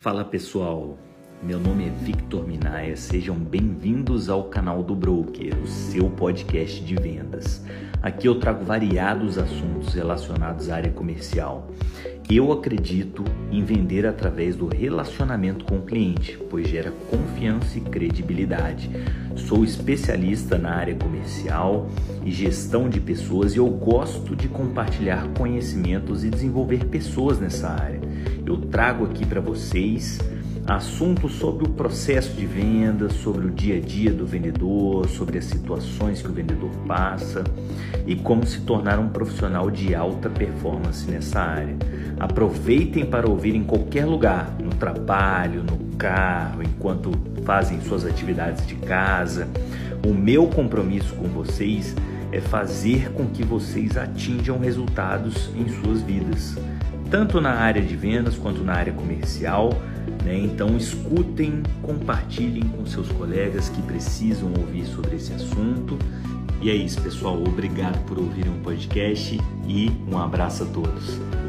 Fala pessoal, meu nome é Victor Minaya, sejam bem-vindos ao canal do Broker, o seu podcast de vendas. Aqui eu trago variados assuntos relacionados à área comercial. Eu acredito em vender através do relacionamento com o cliente, pois gera confiança e credibilidade. Sou especialista na área comercial e gestão de pessoas e eu gosto de compartilhar conhecimentos e desenvolver pessoas nessa área. Eu trago aqui para vocês assuntos sobre o processo de venda, sobre o dia a dia do vendedor, sobre as situações que o vendedor passa e como se tornar um profissional de alta performance nessa área. Aproveitem para ouvir em qualquer lugar, no trabalho, no carro, enquanto fazem suas atividades de casa. O meu compromisso com vocês é fazer com que vocês atinjam resultados em suas vidas, tanto na área de vendas quanto na área comercial né? Então escutem, compartilhem com seus colegas que precisam ouvir sobre esse assunto. E é isso, pessoal. Obrigado por ouvirem um podcast e um abraço a todos.